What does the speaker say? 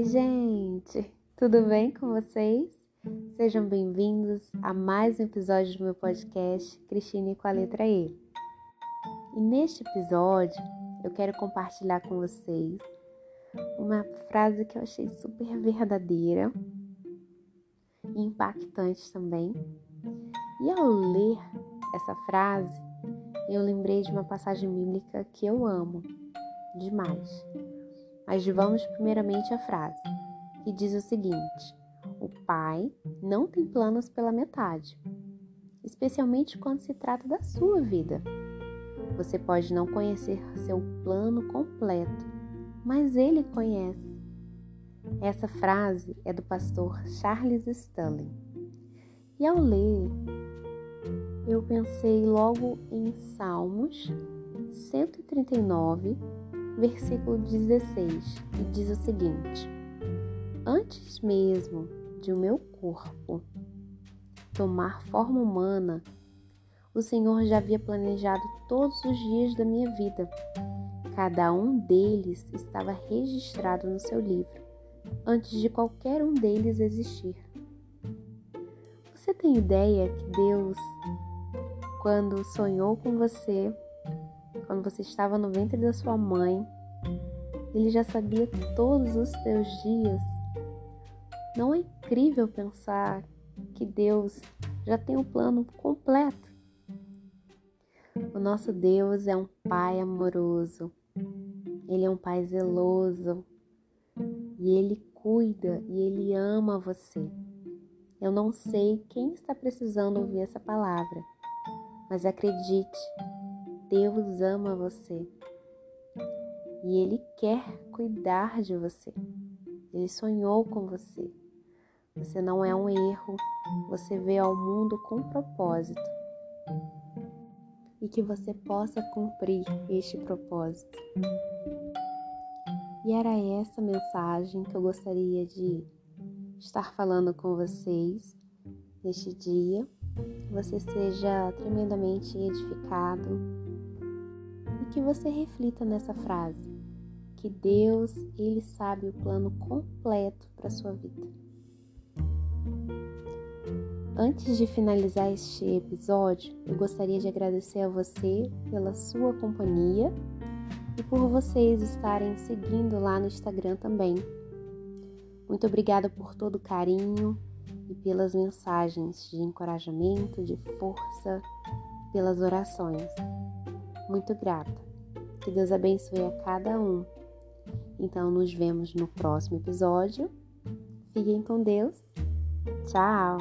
Oi, gente! Tudo bem com vocês? Sejam bem-vindos a mais um episódio do meu podcast Cristine com a letra E. E neste episódio eu quero compartilhar com vocês uma frase que eu achei super verdadeira e impactante também. E ao ler essa frase, eu lembrei de uma passagem bíblica que eu amo demais. Mas vamos primeiramente à frase, que diz o seguinte: O pai não tem planos pela metade, especialmente quando se trata da sua vida. Você pode não conhecer seu plano completo, mas ele conhece. Essa frase é do pastor Charles Stanley. E ao ler, eu pensei logo em Salmos 139, versículo 16, que diz o seguinte: Antes mesmo de o meu corpo tomar forma humana, o Senhor já havia planejado todos os dias da minha vida. Cada um deles estava registrado no seu livro, antes de qualquer um deles existir. Você tem ideia que Deus, quando sonhou com você, quando você estava no ventre da sua mãe, ele já sabia todos os teus dias? Não é incrível pensar que Deus já tem um plano completo? O nosso Deus é um Pai amoroso, Ele é um Pai zeloso e Ele cuida e Ele ama você. Eu não sei quem está precisando ouvir essa palavra, mas acredite, Deus ama você e Ele quer cuidar de você. Ele sonhou com você. Você não é um erro, você veio ao mundo com propósito e que você possa cumprir este propósito. E era essa mensagem que eu gostaria de estar falando com vocês neste dia. Que você seja tremendamente edificado que você reflita nessa frase, que Deus, ele sabe o plano completo para sua vida. Antes de finalizar este episódio, eu gostaria de agradecer a você pela sua companhia e por vocês estarem seguindo lá no Instagram também. Muito obrigada por todo o carinho e pelas mensagens de encorajamento, de força, pelas orações. Muito grata. Que Deus abençoe a cada um. Então, nos vemos no próximo episódio. Fiquem com Deus. Tchau!